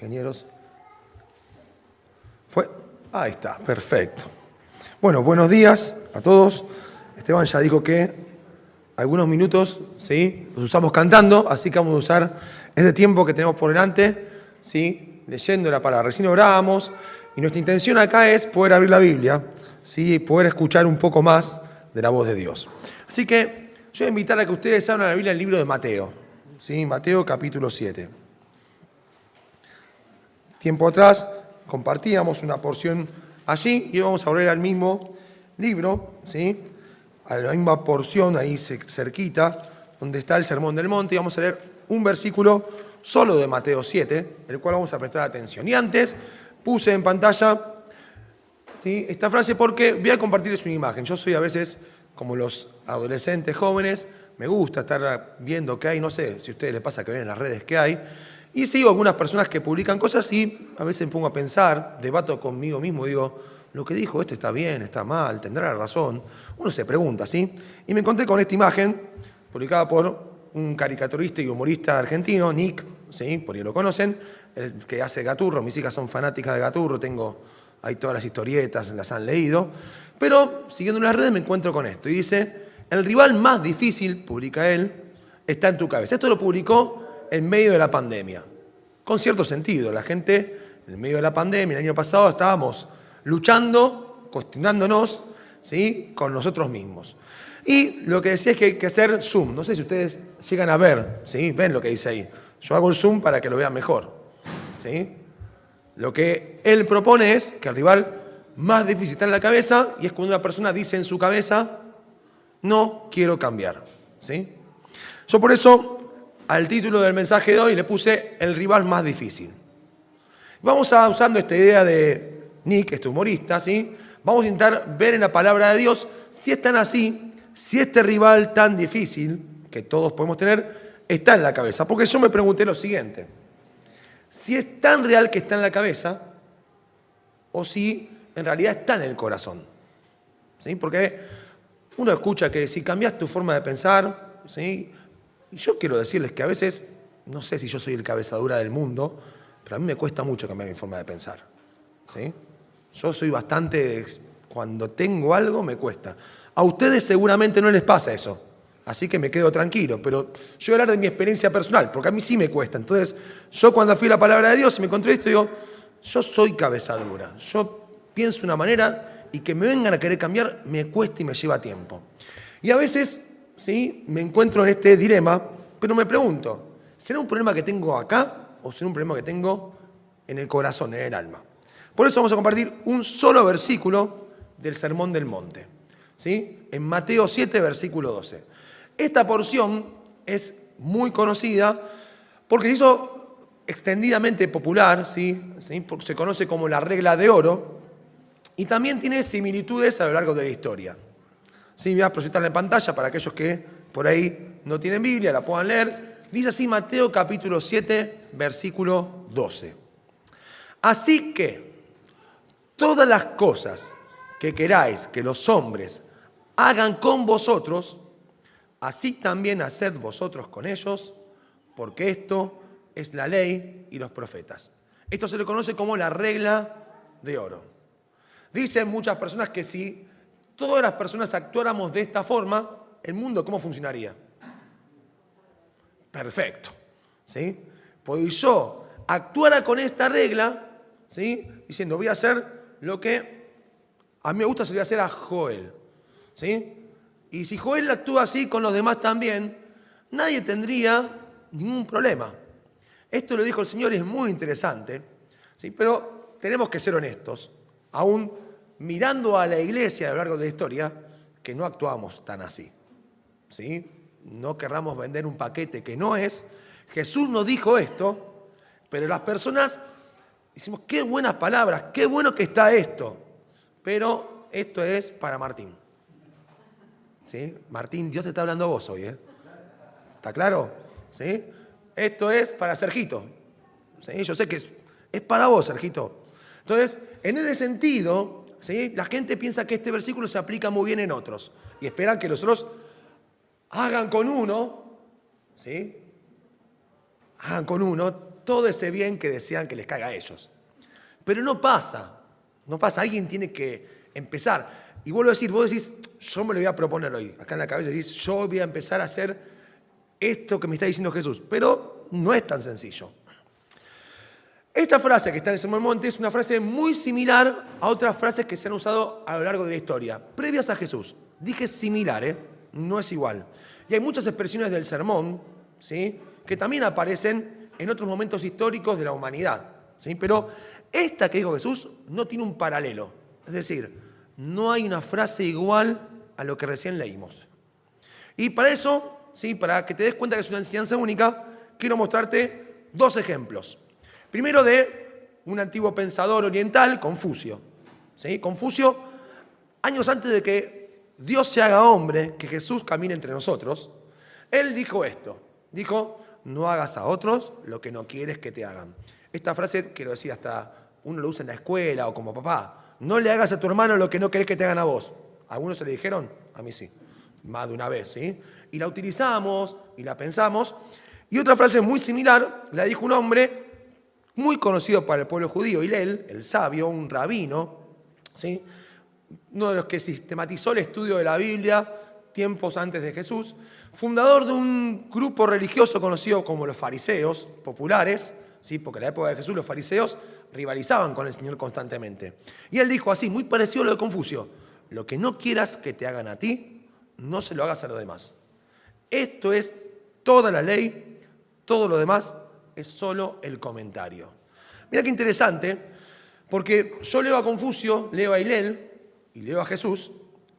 ingenieros. ¿Fue? Ahí está, perfecto. Bueno, buenos días a todos. Esteban ya dijo que algunos minutos, ¿sí? Los usamos cantando, así que vamos a usar este tiempo que tenemos por delante, ¿sí? Leyendo la palabra. Recién orábamos y nuestra intención acá es poder abrir la Biblia, ¿sí? Poder escuchar un poco más de la voz de Dios. Así que yo voy a invitar a que ustedes abran la Biblia el libro de Mateo, ¿sí? Mateo capítulo 7. Tiempo atrás compartíamos una porción allí y vamos a volver al mismo libro, ¿sí? a la misma porción ahí cerquita, donde está el Sermón del Monte, y vamos a leer un versículo solo de Mateo 7, el cual vamos a prestar atención. Y antes puse en pantalla ¿sí? esta frase porque voy a compartirles una imagen. Yo soy a veces, como los adolescentes jóvenes, me gusta estar viendo qué hay, no sé si a ustedes les pasa que ven en las redes qué hay, y sigo algunas personas que publican cosas y a veces me pongo a pensar, debato conmigo mismo, digo, lo que dijo este está bien, está mal, tendrá razón. Uno se pregunta, ¿sí? Y me encontré con esta imagen, publicada por un caricaturista y humorista argentino, Nick, ¿sí? Por ahí lo conocen, el que hace Gaturro, mis hijas son fanáticas de Gaturro, tengo ahí todas las historietas, las han leído. Pero siguiendo las redes me encuentro con esto y dice, el rival más difícil, publica él, está en tu cabeza. Esto lo publicó en medio de la pandemia. Con cierto sentido, la gente en medio de la pandemia, el año pasado estábamos luchando, cuestionándonos, ¿sí? con nosotros mismos. Y lo que decía es que hay que hacer zoom. No sé si ustedes llegan a ver, ¿sí? ven lo que dice ahí. Yo hago el zoom para que lo vean mejor. ¿sí? Lo que él propone es que el rival más difícil está en la cabeza y es cuando una persona dice en su cabeza, no quiero cambiar. ¿sí? Yo por eso al título del mensaje de hoy le puse el rival más difícil. Vamos a, usando esta idea de Nick, este humorista, ¿sí? Vamos a intentar ver en la palabra de Dios si es tan así, si este rival tan difícil que todos podemos tener está en la cabeza. Porque yo me pregunté lo siguiente, si es tan real que está en la cabeza o si en realidad está en el corazón. ¿Sí? Porque uno escucha que si cambias tu forma de pensar, ¿sí? Y yo quiero decirles que a veces, no sé si yo soy el cabezadura del mundo, pero a mí me cuesta mucho cambiar mi forma de pensar. ¿sí? Yo soy bastante, cuando tengo algo me cuesta. A ustedes seguramente no les pasa eso, así que me quedo tranquilo, pero yo voy a hablar de mi experiencia personal, porque a mí sí me cuesta. Entonces, yo cuando fui a la palabra de Dios y me encontré esto, digo, yo soy cabezadura, yo pienso una manera y que me vengan a querer cambiar me cuesta y me lleva tiempo. Y a veces, sí, me encuentro en este dilema, pero me pregunto, ¿será un problema que tengo acá o será un problema que tengo en el corazón, en el alma? Por eso vamos a compartir un solo versículo del Sermón del Monte, ¿sí? en Mateo 7, versículo 12. Esta porción es muy conocida porque se hizo extendidamente popular, ¿sí? Porque se conoce como la regla de oro, y también tiene similitudes a lo largo de la historia. ¿Sí? Voy a proyectarla en pantalla para aquellos que por ahí no tienen Biblia, la puedan leer. Dice así Mateo capítulo 7, versículo 12. Así que, todas las cosas que queráis que los hombres hagan con vosotros, así también haced vosotros con ellos, porque esto es la ley y los profetas. Esto se le conoce como la regla de oro. Dicen muchas personas que si todas las personas actuáramos de esta forma, el mundo cómo funcionaría? Perfecto. ¿Sí? Pues yo actuara con esta regla, ¿sí? Diciendo, voy a hacer lo que a mí me gusta sería hacer a Joel. ¿sí? Y si Joel actúa así con los demás también, nadie tendría ningún problema. Esto lo dijo el Señor y es muy interesante, ¿sí? pero tenemos que ser honestos, aún mirando a la iglesia a lo largo de la historia, que no actuamos tan así. ¿sí? No querramos vender un paquete que no es. Jesús nos dijo esto, pero las personas Decimos, qué buenas palabras, qué bueno que está esto. Pero esto es para Martín. ¿Sí? Martín, Dios te está hablando a vos hoy, ¿eh? ¿Está claro? ¿Sí? Esto es para Sergito. ¿Sí? Yo sé que es, para vos, Sergito. Entonces, en ese sentido, ¿sí? la gente piensa que este versículo se aplica muy bien en otros y esperan que los otros hagan con uno, ¿sí? Hagan con uno todo ese bien que desean que les caiga a ellos. Pero no pasa, no pasa, alguien tiene que empezar. Y vuelvo a decir, vos decís, yo me lo voy a proponer hoy. Acá en la cabeza decís, yo voy a empezar a hacer esto que me está diciendo Jesús. Pero no es tan sencillo. Esta frase que está en el Sermón Monte es una frase muy similar a otras frases que se han usado a lo largo de la historia, previas a Jesús. Dije similar, ¿eh? no es igual. Y hay muchas expresiones del sermón ¿sí? que también aparecen en otros momentos históricos de la humanidad. ¿sí? Pero esta que dijo Jesús no tiene un paralelo. Es decir, no hay una frase igual a lo que recién leímos. Y para eso, ¿sí? para que te des cuenta que es una enseñanza única, quiero mostrarte dos ejemplos. Primero de un antiguo pensador oriental, Confucio. ¿sí? Confucio, años antes de que Dios se haga hombre, que Jesús camine entre nosotros, él dijo esto. Dijo, no hagas a otros lo que no quieres que te hagan. Esta frase, quiero decir, hasta uno lo usa en la escuela o como papá. No le hagas a tu hermano lo que no querés que te hagan a vos. ¿Algunos se le dijeron? A mí sí. Más de una vez, ¿sí? Y la utilizamos y la pensamos. Y otra frase muy similar la dijo un hombre muy conocido para el pueblo judío, Hillel, el sabio, un rabino, ¿sí? uno de los que sistematizó el estudio de la Biblia tiempos antes de Jesús, fundador de un grupo religioso conocido como los fariseos populares, ¿sí? porque en la época de Jesús los fariseos rivalizaban con el Señor constantemente. Y él dijo así, muy parecido a lo de Confucio, lo que no quieras que te hagan a ti, no se lo hagas a los demás. Esto es toda la ley, todo lo demás es solo el comentario. Mira qué interesante, porque yo leo a Confucio, leo a Hilel y leo a Jesús,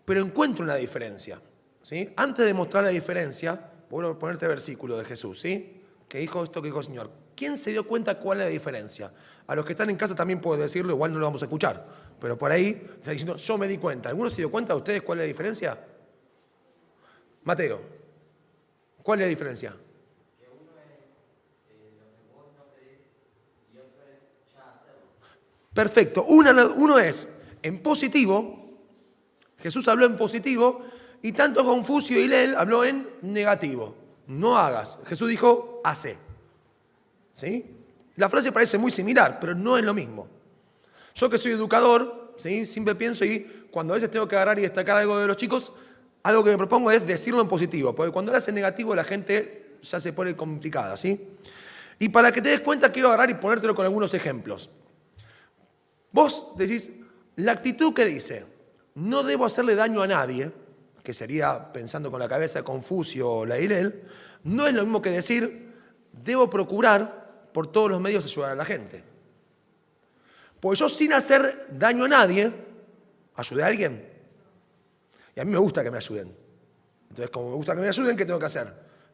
pero encuentro una diferencia. ¿sí? Antes de mostrar la diferencia, voy a ponerte versículo de Jesús, ¿sí? que dijo esto que dijo el Señor. ¿Quién se dio cuenta cuál es la diferencia? A los que están en casa también puedo decirlo, igual no lo vamos a escuchar, pero por ahí está diciendo, yo me di cuenta. ¿Alguno se dio cuenta de ustedes cuál es la diferencia? Mateo, ¿cuál es la diferencia? Perfecto. Uno, es en positivo, Jesús habló en positivo, y tanto Confucio y Lel habló en negativo. No hagas. Jesús dijo, hace. ¿Sí? La frase parece muy similar, pero no es lo mismo. Yo que soy educador, ¿sí? siempre pienso y cuando a veces tengo que agarrar y destacar algo de los chicos, algo que me propongo es decirlo en positivo, porque cuando lo hace en negativo la gente ya se pone complicada, ¿sí? Y para que te des cuenta quiero agarrar y ponértelo con algunos ejemplos. Vos decís, la actitud que dice, no debo hacerle daño a nadie, que sería pensando con la cabeza de Confucio o la no es lo mismo que decir, debo procurar por todos los medios ayudar a la gente. Pues yo sin hacer daño a nadie, ayudé a alguien. Y a mí me gusta que me ayuden. Entonces, como me gusta que me ayuden, ¿qué tengo que hacer?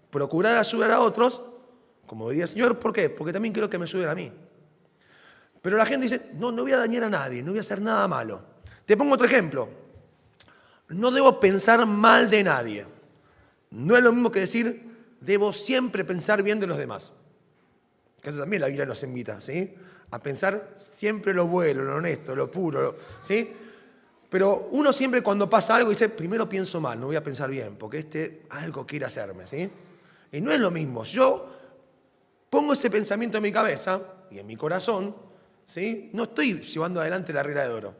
Procurar ayudar a otros, como diría el Señor, ¿por qué? Porque también quiero que me ayuden a mí. Pero la gente dice, no, no voy a dañar a nadie, no voy a hacer nada malo. Te pongo otro ejemplo. No debo pensar mal de nadie. No es lo mismo que decir, debo siempre pensar bien de los demás. Que también la Biblia nos invita, ¿sí? A pensar siempre lo bueno, lo honesto, lo puro, ¿sí? Pero uno siempre cuando pasa algo dice, primero pienso mal, no voy a pensar bien, porque este algo quiere hacerme, ¿sí? Y no es lo mismo. Yo pongo ese pensamiento en mi cabeza y en mi corazón No estoy llevando adelante la regla de oro.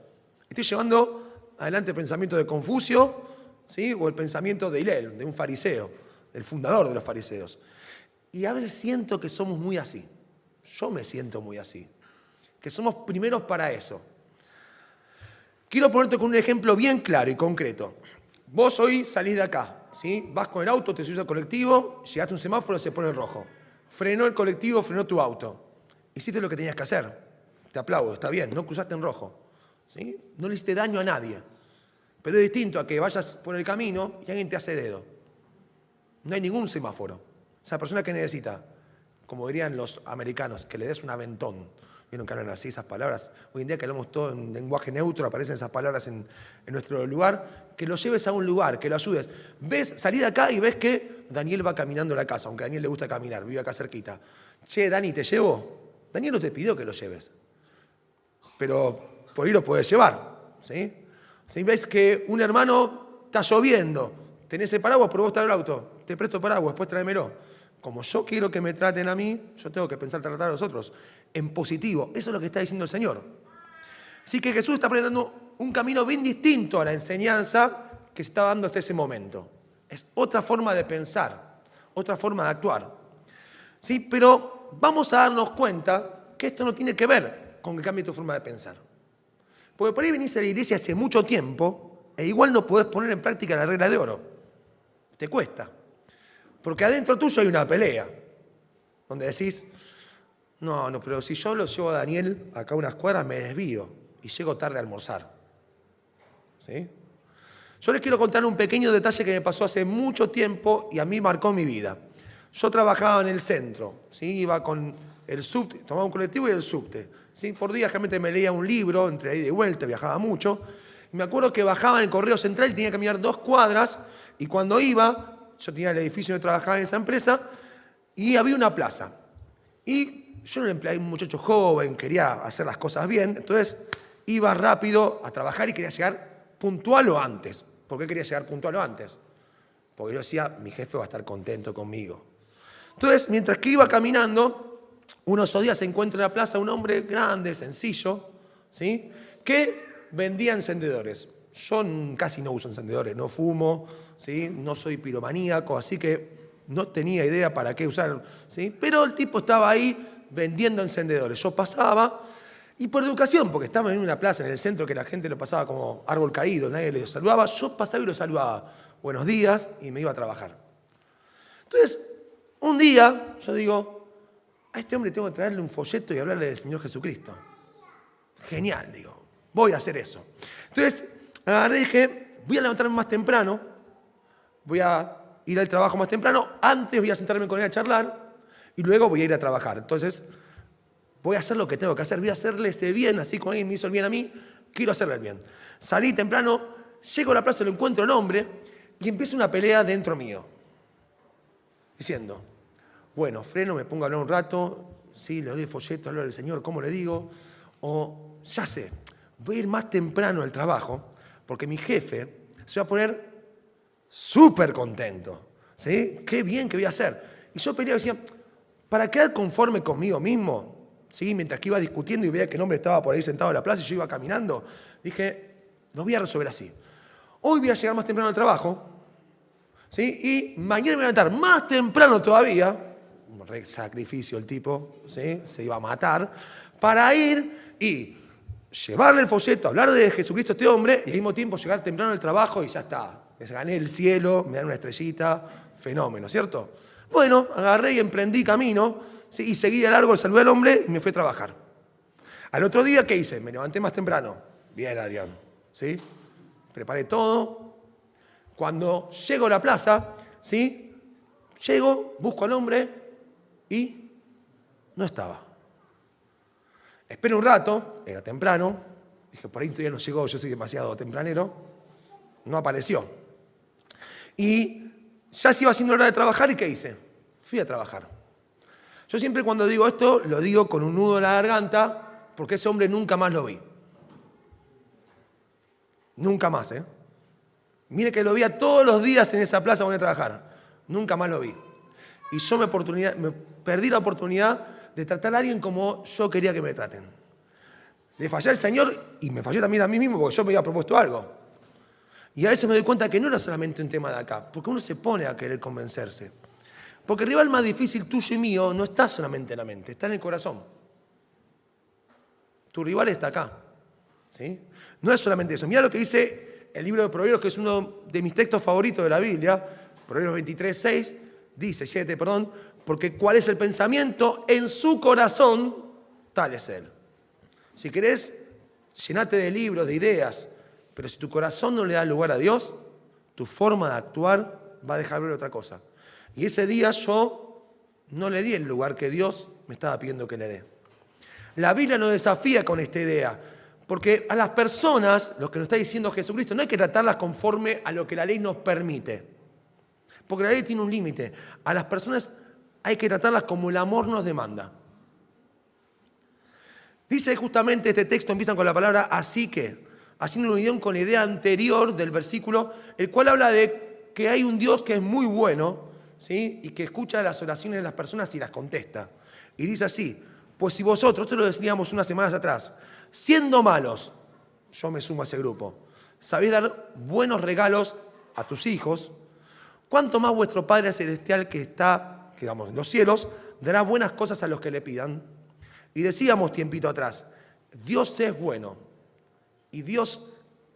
Estoy llevando adelante el pensamiento de Confucio ¿sí? o el pensamiento de Hilel, de un fariseo, del fundador de los fariseos. Y a veces siento que somos muy así. Yo me siento muy así. Que somos primeros para eso. Quiero ponerte con un ejemplo bien claro y concreto. Vos hoy salís de acá, ¿sí? vas con el auto, te subís al colectivo, llegaste a un semáforo, se pone rojo. Frenó el colectivo, frenó tu auto. Hiciste lo que tenías que hacer te aplaudo, está bien, no cruzaste en rojo. ¿sí? No le hiciste daño a nadie. Pero es distinto a que vayas por el camino y alguien te hace dedo. No hay ningún semáforo. Esa persona que necesita, como dirían los americanos, que le des un aventón. Vieron que hablan así esas palabras. Hoy en día que hablamos todo en lenguaje neutro, aparecen esas palabras en, nuestro lugar. Que lo lleves a un lugar, que lo ayudes. Ves, salí de acá y ves que Daniel va caminando a la casa, aunque a Daniel le gusta caminar, vive acá cerquita. Che, Dani, ¿te llevo? Daniel no te pidió que lo lleves pero por ahí lo puedes llevar. ¿sí? Si ves que un hermano está lloviendo, tenés el paraguas, pero vos estás en el auto, te presto paraguas, después tráemelo. como yo quiero que me traten a mí, yo tengo que pensar tratar a los otros en positivo. Eso es lo que está diciendo el Señor. Así que Jesús está presentando un camino bien distinto a la enseñanza que se está dando hasta ese momento. Es otra forma de pensar, otra forma de actuar. ¿Sí? Pero vamos a darnos cuenta que esto no tiene que ver con que cambie tu forma de pensar. Porque por ahí venís a la iglesia hace mucho tiempo e igual no podés poner en práctica la regla de oro. Te cuesta. Porque adentro tuyo hay una pelea, donde decís, no, no, pero si yo lo llevo a Daniel acá a unas cuadras, me desvío y llego tarde a almorzar. ¿Sí? Yo les quiero contar un pequeño detalle que me pasó hace mucho tiempo y a mí marcó mi vida. Yo trabajaba en el centro, ¿sí? iba con el subte, tomaba un colectivo y el subte. ¿Sí? Por días realmente me leía un libro, entre ahí de vuelta, viajaba mucho. Y me acuerdo que bajaba en el correo central y tenía que caminar dos cuadras. Y cuando iba, yo tenía el edificio donde trabajaba en esa empresa, y había una plaza. Y yo era un empleado, un muchacho joven, quería hacer las cosas bien, entonces iba rápido a trabajar y quería llegar puntual o antes. ¿Por qué quería llegar puntual o antes? Porque yo decía, mi jefe va a estar contento conmigo. Entonces, mientras que iba caminando, unos días se encuentra en la plaza un hombre grande, sencillo, ¿sí? que vendía encendedores. Yo casi no uso encendedores, no fumo, ¿sí? no soy piromaníaco, así que no tenía idea para qué usar. ¿sí? Pero el tipo estaba ahí vendiendo encendedores. Yo pasaba y por educación, porque estaba en una plaza en el centro que la gente lo pasaba como árbol caído, nadie le saludaba, yo pasaba y lo saludaba. Buenos días y me iba a trabajar. Entonces, un día yo digo, a este hombre tengo que traerle un folleto y hablarle del Señor Jesucristo. Genial, digo, voy a hacer eso. Entonces, agarré y dije, voy a levantarme más temprano, voy a ir al trabajo más temprano, antes voy a sentarme con él a charlar y luego voy a ir a trabajar. Entonces, voy a hacer lo que tengo que hacer, voy a hacerle ese bien, así como alguien me hizo el bien a mí, quiero hacerle el bien. Salí temprano, llego a la plaza, lo encuentro en hombre y empieza una pelea dentro mío, diciendo, bueno, freno, me pongo a hablar un rato, sí, le doy folleto, hablo del Señor, ¿cómo le digo? O, ya sé, voy a ir más temprano al trabajo, porque mi jefe se va a poner súper contento, ¿sí? Qué bien que voy a hacer. Y yo peleaba y decía, para quedar conforme conmigo mismo, ¿sí? mientras que iba discutiendo y veía que el hombre estaba por ahí sentado en la plaza y yo iba caminando, dije, lo voy a resolver así. Hoy voy a llegar más temprano al trabajo, ¿sí? y mañana me voy a levantar más temprano todavía, sacrificio el tipo, ¿sí? se iba a matar, para ir y llevarle el folleto, hablar de Jesucristo a este hombre y al mismo tiempo llegar temprano al trabajo y ya está. Gané el cielo, me dan una estrellita, fenómeno, ¿cierto? Bueno, agarré y emprendí camino y seguí de largo, saludé al hombre y me fui a trabajar. Al otro día, ¿qué hice? Me levanté más temprano. Bien, Adrián. ¿Sí? Preparé todo. Cuando llego a la plaza, ¿sí? Llego, busco al hombre y no estaba. Espero un rato, era temprano. Dije, por ahí todavía no llegó, yo soy demasiado tempranero. No apareció. Y ya se iba haciendo la hora de trabajar y ¿qué hice? Fui a trabajar. Yo siempre cuando digo esto, lo digo con un nudo en la garganta, porque ese hombre nunca más lo vi. Nunca más, ¿eh? Mire que lo veía todos los días en esa plaza donde a trabajar. Nunca más lo vi. Y yo me, perdí la oportunidad de tratar a alguien como yo quería que me traten. Le fallé al Señor y me fallé también a mí mismo porque yo me había propuesto algo. Y a veces me doy cuenta que no era solamente un tema de acá, porque uno se pone a querer convencerse. Porque el rival más difícil tuyo y mío no está solamente en la mente, está en el corazón. Tu rival está acá. ¿sí? No es solamente eso. Mira lo que dice el libro de Proverbios, que es uno de mis textos favoritos de la Biblia. Proverbios 23, 6, dice, 7, perdón, porque cuál es el pensamiento en su corazón, tal es él. Si querés, llenate de libros, de ideas, pero si tu corazón no le da lugar a Dios, tu forma de actuar va a dejar ver otra cosa. Y ese día yo no le di el lugar que Dios me estaba pidiendo que le dé. La Biblia nos desafía con esta idea, porque a las personas, lo que nos está diciendo Jesucristo, no hay que tratarlas conforme a lo que la ley nos permite, porque la ley tiene un límite. A las personas hay que tratarlas como el amor nos demanda. Dice justamente este texto, empiezan con la palabra así que, haciendo unión con la idea anterior del versículo, el cual habla de que hay un Dios que es muy bueno, ¿sí? y que escucha las oraciones de las personas y las contesta. Y dice así, pues si vosotros, esto lo decíamos unas semanas atrás, siendo malos, yo me sumo a ese grupo, sabéis dar buenos regalos a tus hijos, ¿cuánto más vuestro Padre Celestial que está, digamos, en los cielos, dará buenas cosas a los que le pidan? Y decíamos tiempito atrás, Dios es bueno. Y Dios,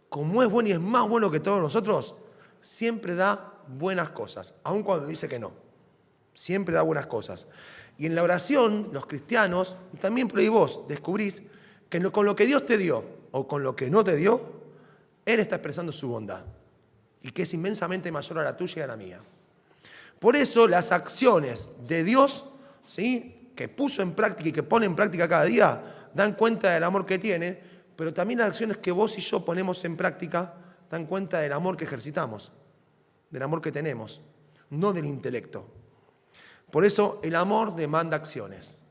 como es bueno y es más bueno que todos nosotros, siempre da buenas cosas, aun cuando dice que no. Siempre da buenas cosas. Y en la oración, los cristianos, y también por vos, descubrís que con lo que Dios te dio o con lo que no te dio, Él está expresando su bondad. Y que es inmensamente mayor a la tuya y a la mía. Por eso las acciones de Dios, ¿sí? que puso en práctica y que pone en práctica cada día, dan cuenta del amor que tiene, pero también las acciones que vos y yo ponemos en práctica dan cuenta del amor que ejercitamos, del amor que tenemos, no del intelecto. Por eso el amor demanda acciones.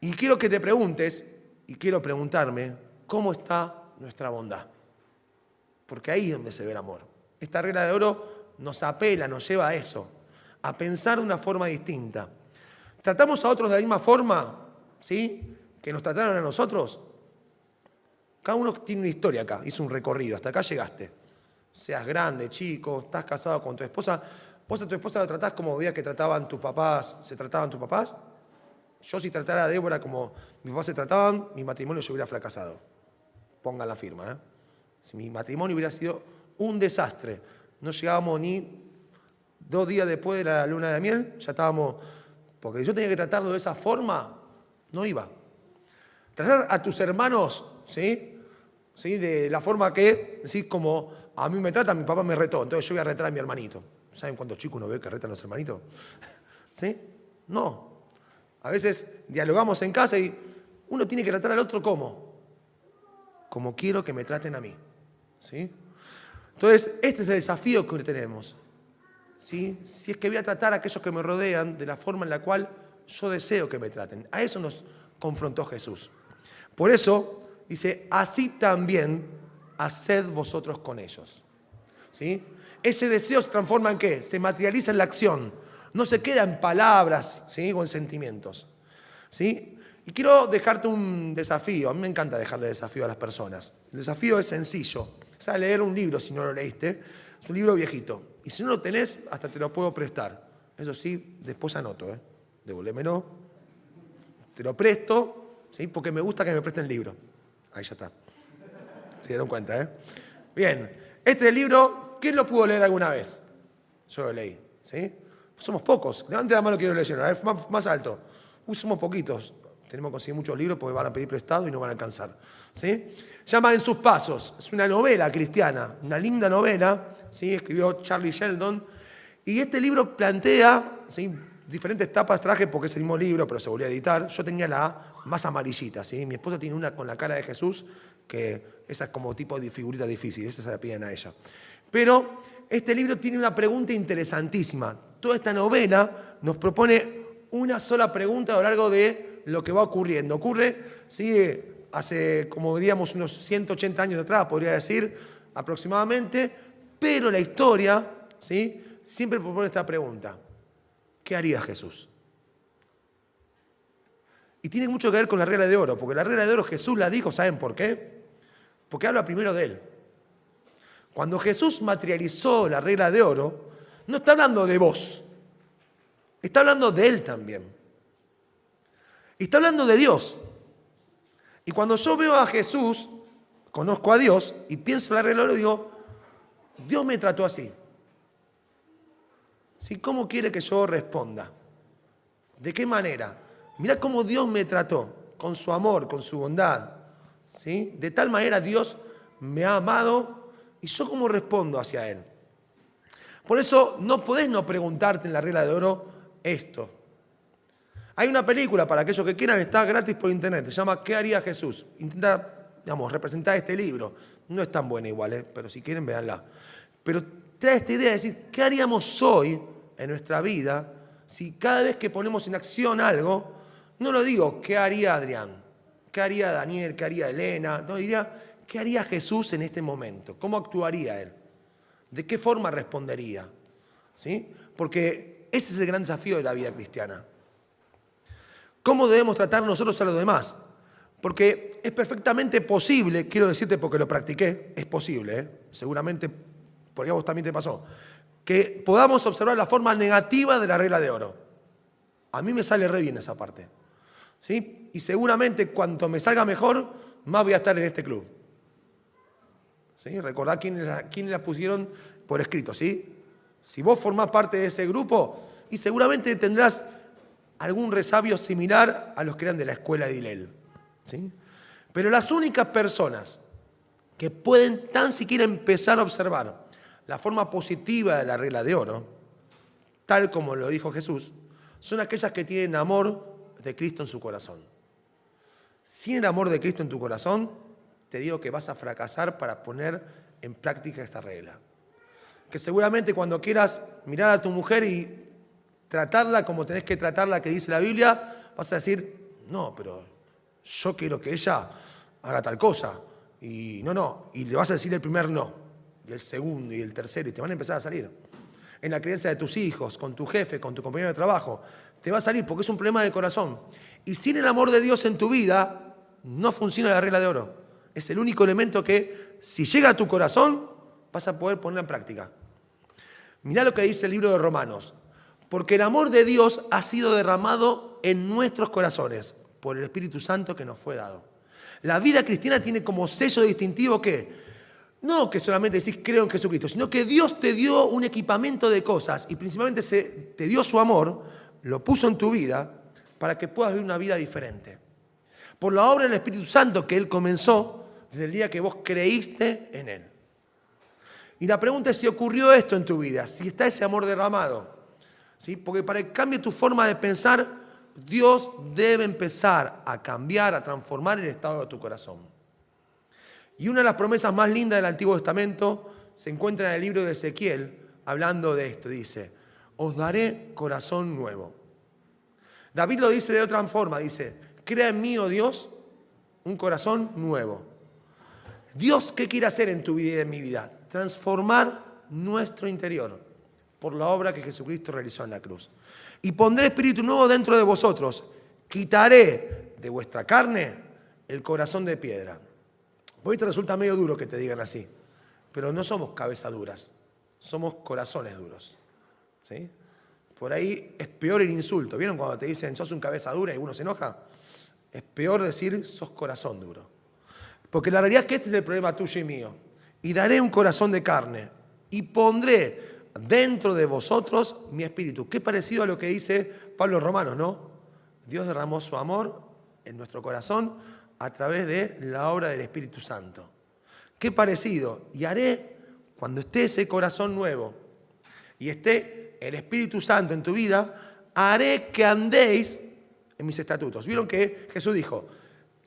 Y quiero que te preguntes, y quiero preguntarme, ¿cómo está nuestra bondad? Porque ahí es donde se ve el amor. Esta regla de oro nos apela, nos lleva a eso, a pensar de una forma distinta. ¿Tratamos a otros de la misma forma? ¿Sí? ¿Que nos trataron a nosotros? Cada uno tiene una historia acá, hizo un recorrido, hasta acá llegaste. Seas grande, chico, estás casado con tu esposa. ¿Vos a tu esposa la tratás como veías que trataban tus papás, se trataban tus papás? Yo si tratara a Débora como mis papás se trataban, mi matrimonio yo hubiera fracasado. Pongan la firma, ¿eh? Si mi matrimonio hubiera sido un desastre, no llegábamos ni dos días después de la luna de miel, ya estábamos... Porque yo tenía que tratarlo de esa forma, no iba. Tratar a tus hermanos, ¿sí? ¿sí? de la forma que, ¿sí? como a mí me trata, mi papá me retó, entonces yo voy a retar a mi hermanito. ¿Saben cuántos chicos uno ve que retan a los hermanitos? ¿Sí? No. A veces dialogamos en casa y uno tiene que tratar al otro como. Como quiero que me traten a mí. ¿Sí? Entonces, este es el desafío que tenemos. ¿Sí? Si es que voy a tratar a aquellos que me rodean de la forma en la cual yo deseo que me traten. A eso nos confrontó Jesús. Por eso, Dice, así también haced vosotros con ellos. ¿Sí? Ese deseo se transforma en qué? Se materializa en la acción. No se queda en palabras ¿sí? o en sentimientos. ¿Sí? Y quiero dejarte un desafío. A mí me encanta dejarle desafío a las personas. El desafío es sencillo. Es a leer un libro si no lo leíste. Es un libro viejito. Y si no lo tenés, hasta te lo puedo prestar. Eso sí, después anoto. ¿eh? Devuélvemelo. Te lo presto, ¿sí? porque me gusta que me presten el libro. Ahí ya está. Se dieron cuenta, ¿eh? Bien. Este libro, ¿quién lo pudo leer alguna vez? Yo lo leí, ¿sí? Somos pocos. Levante la mano quiero leer. A ver, más, alto. Somos poquitos. Tenemos que conseguir muchos libros porque van a pedir prestado y no van a alcanzar. ¿sí? Llama En sus pasos. Es una novela cristiana, una linda novela. ¿sí? Escribió Charlie Sheldon. Y este libro plantea ¿sí? diferentes tapas, traje porque es el mismo libro, pero se volvió a editar. Yo tenía la más amarillita, ¿sí? Mi esposa tiene una con la cara de Jesús, que esa es como tipo de figurita difícil, esa se la piden a ella. Pero este libro tiene una pregunta interesantísima. Toda esta novela nos propone una sola pregunta a lo largo de lo que va ocurriendo. Ocurre, ¿sí? Hace, como diríamos, unos 180 años atrás, podría decir, aproximadamente, pero la historia, ¿sí? Siempre propone esta pregunta. ¿Qué haría Jesús? Y tiene mucho que ver con la regla de oro, porque la regla de oro Jesús la dijo, ¿saben por qué? Porque habla primero de él. Cuando Jesús materializó la regla de oro, no está hablando de vos, está hablando de él también. Y está hablando de Dios. Y cuando yo veo a Jesús, conozco a Dios y pienso en la regla de digo, Dios me trató así. ¿Sí? ¿Cómo quiere que yo responda? ¿De qué manera? Mira cómo Dios me trató, con su amor, con su bondad. ¿sí? De tal manera Dios me ha amado y yo cómo respondo hacia Él. Por eso no podés no preguntarte en la regla de oro esto. Hay una película, para aquellos que quieran, está gratis por internet, se llama ¿Qué haría Jesús? Intenta, digamos, representar este libro. No es tan buena igual, ¿eh? pero si quieren, véanla. Pero trae esta idea de decir, ¿qué haríamos hoy en nuestra vida si cada vez que ponemos en acción algo, no lo digo, ¿qué haría Adrián? ¿Qué haría Daniel? ¿Qué haría Elena? No, diría, ¿qué haría Jesús en este momento? ¿Cómo actuaría él? ¿De qué forma respondería? ¿Sí? Porque ese es el gran desafío de la vida cristiana. ¿Cómo debemos tratar nosotros a los demás? Porque es perfectamente posible, quiero decirte porque lo practiqué, es posible, ¿eh? seguramente, porque a vos también te pasó, que podamos observar la forma negativa de la regla de oro. A mí me sale re bien esa parte. ¿sí? Y seguramente cuanto me salga mejor, más voy a estar en este club. ¿Sí? Recordad quiénes la, pusieron por escrito, ¿sí? Si vos formás parte de ese grupo, y seguramente tendrás algún resabio similar a los que eran de la escuela de Hilel. ¿sí? Pero las únicas personas que pueden tan siquiera empezar a observar la forma positiva de la regla de oro, tal como lo dijo Jesús, son aquellas que tienen amor de Cristo en su corazón. Sin el amor de Cristo en tu corazón, te digo que vas a fracasar para poner en práctica esta regla. Que seguramente cuando quieras mirar a tu mujer y tratarla como tenés que tratarla, que dice la Biblia, vas a decir, no, pero yo quiero que ella haga tal cosa. Y no, no, y le vas a decir el primer no, y el segundo, y el tercero, y te van a empezar a salir. En la creencia de tus hijos, con tu jefe, con tu compañero de trabajo, te va a salir porque es un problema de corazón. Y sin el amor de Dios en tu vida, no funciona la regla de oro. Es el único elemento que, si llega a tu corazón, vas a poder poner en práctica. Mirá lo que dice el libro de Romanos. Porque el amor de Dios ha sido derramado en nuestros corazones por el Espíritu Santo que nos fue dado. La vida cristiana tiene como sello distintivo que no que solamente decís creo en Jesucristo, sino que Dios te dio un equipamiento de cosas y principalmente se, te dio su amor lo puso en tu vida para que puedas vivir una vida diferente. Por la obra del Espíritu Santo que Él comenzó desde el día que vos creíste en Él. Y la pregunta es si ocurrió esto en tu vida, si está ese amor derramado. ¿Sí? Porque para que cambie tu forma de pensar, Dios debe empezar a cambiar, a transformar el estado de tu corazón. Y una de las promesas más lindas del Antiguo Testamento se encuentra en el libro de Ezequiel, hablando de esto. Dice, os daré corazón nuevo. David lo dice de otra forma, dice, crea en mí, oh Dios, un corazón nuevo. Dios, ¿qué quiere hacer en tu vida y en mi vida? Transformar nuestro interior por la obra que Jesucristo realizó en la cruz. Y pondré espíritu nuevo dentro de vosotros. Quitaré de vuestra carne el corazón de piedra. Hoy te resulta medio duro que te digan así, pero no somos cabezas duras, somos corazones duros. ¿sí? Por ahí es peor el insulto. ¿Vieron cuando te dicen sos un cabeza dura y uno se enoja? Es peor decir sos corazón duro. Porque la realidad es que este es el problema tuyo y mío. Y daré un corazón de carne y pondré dentro de vosotros mi espíritu. Qué parecido a lo que dice Pablo Romanos, ¿no? Dios derramó su amor en nuestro corazón a través de la obra del Espíritu Santo. Qué parecido. Y haré, cuando esté ese corazón nuevo y esté el Espíritu Santo en tu vida, haré que andéis en mis estatutos. ¿Vieron que Jesús dijo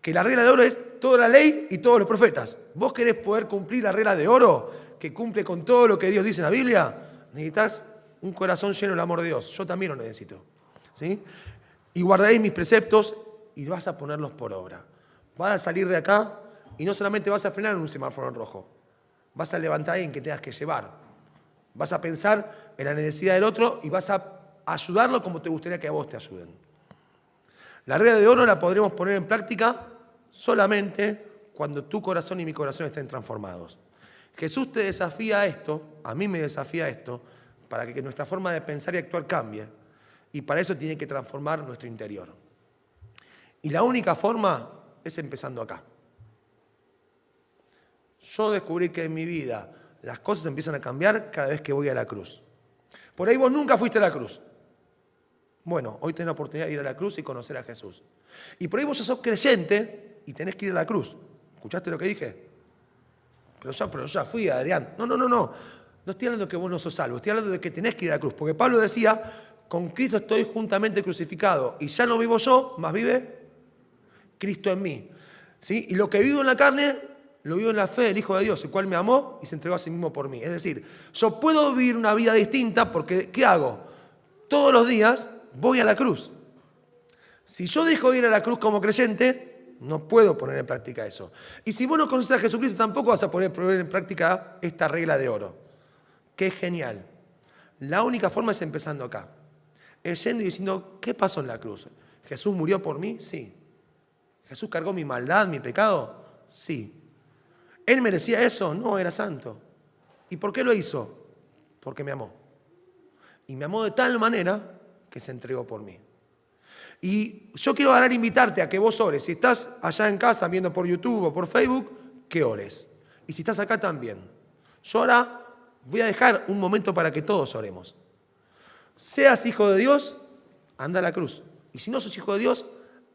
que la regla de oro es toda la ley y todos los profetas? ¿Vos querés poder cumplir la regla de oro que cumple con todo lo que Dios dice en la Biblia? Necesitas un corazón lleno del amor de Dios. Yo también lo necesito. ¿sí? Y guardaréis mis preceptos y vas a ponerlos por obra. Vas a salir de acá y no solamente vas a frenar en un semáforo rojo, vas a levantar en que tengas que llevar. Vas a pensar en la necesidad del otro y vas a ayudarlo como te gustaría que a vos te ayuden. La regla de oro la podremos poner en práctica solamente cuando tu corazón y mi corazón estén transformados. Jesús te desafía a esto, a mí me desafía a esto, para que nuestra forma de pensar y actuar cambie. Y para eso tiene que transformar nuestro interior. Y la única forma es empezando acá. Yo descubrí que en mi vida las cosas empiezan a cambiar cada vez que voy a la cruz. Por ahí vos nunca fuiste a la cruz. Bueno, hoy tenés la oportunidad de ir a la cruz y conocer a Jesús. Y por ahí vos sos creyente y tenés que ir a la cruz. ¿Escuchaste lo que dije? Pero ya, pero ya fui, Adrián. No, no, no, no. No estoy hablando de que vos no sos salvo, estoy hablando de que tenés que ir a la cruz. Porque Pablo decía, con Cristo estoy juntamente crucificado. Y ya no vivo yo, más vive Cristo en mí. ¿Sí? Y lo que vivo en la carne lo vivo en la fe del Hijo de Dios, el cual me amó y se entregó a sí mismo por mí. Es decir, yo puedo vivir una vida distinta porque, ¿qué hago? Todos los días voy a la cruz. Si yo dejo de ir a la cruz como creyente, no puedo poner en práctica eso. Y si vos no conoces a Jesucristo, tampoco vas a poner en práctica esta regla de oro. Es genial. La única forma es empezando acá. es yendo y diciendo, ¿qué pasó en la cruz? ¿Jesús murió por mí? Sí. ¿Jesús cargó mi maldad, mi pecado? Sí. ¿Él merecía eso? No, era santo. ¿Y por qué lo hizo? Porque me amó. Y me amó de tal manera que se entregó por mí. Y yo quiero ahora invitarte a que vos ores. Si estás allá en casa viendo por YouTube o por Facebook, que ores. Y si estás acá también. Yo ahora voy a dejar un momento para que todos oremos. Seas hijo de Dios, anda a la cruz. Y si no sos hijo de Dios,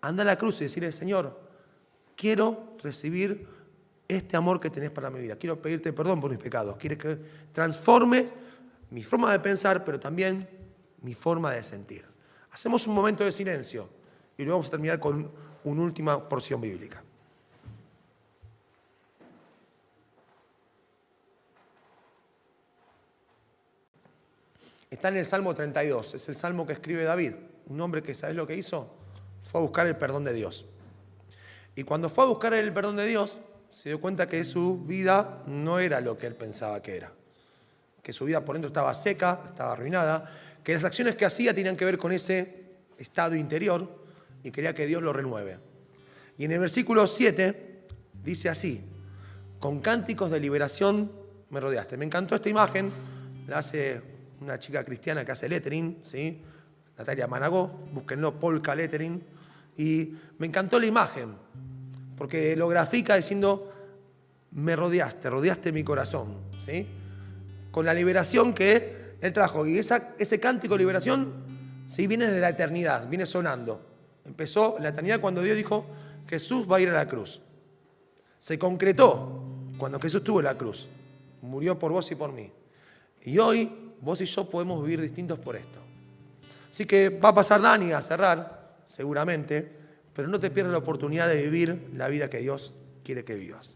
anda a la cruz y decirle, Señor, quiero recibir este amor que tenés para mi vida. Quiero pedirte perdón por mis pecados. Quiero que transformes mi forma de pensar, pero también mi forma de sentir. Hacemos un momento de silencio y luego vamos a terminar con una última porción bíblica. Está en el Salmo 32, es el salmo que escribe David, un hombre que, ¿sabes lo que hizo? Fue a buscar el perdón de Dios. Y cuando fue a buscar el perdón de Dios, se dio cuenta que su vida no era lo que él pensaba que era. Que su vida por dentro estaba seca, estaba arruinada, que las acciones que hacía tenían que ver con ese estado interior y quería que Dios lo renueve. Y en el versículo 7 dice así, con cánticos de liberación me rodeaste. Me encantó esta imagen, la hace una chica cristiana que hace lettering, ¿sí? Natalia Managó, búsquenlo, Polka Lettering, y me encantó la imagen, porque lo grafica diciendo, me rodeaste, rodeaste mi corazón, ¿sí? Con la liberación que él trajo. Y ese cántico de liberación, ¿sí? Viene de la eternidad, viene sonando. Empezó la eternidad cuando Dios dijo, Jesús va a ir a la cruz. Se concretó cuando Jesús estuvo en la cruz. Murió por vos y por mí. Y hoy vos y yo podemos vivir distintos por esto. Así que va a pasar Dani a cerrar, seguramente, pero no te pierdas la oportunidad de vivir la vida que Dios quiere que vivas.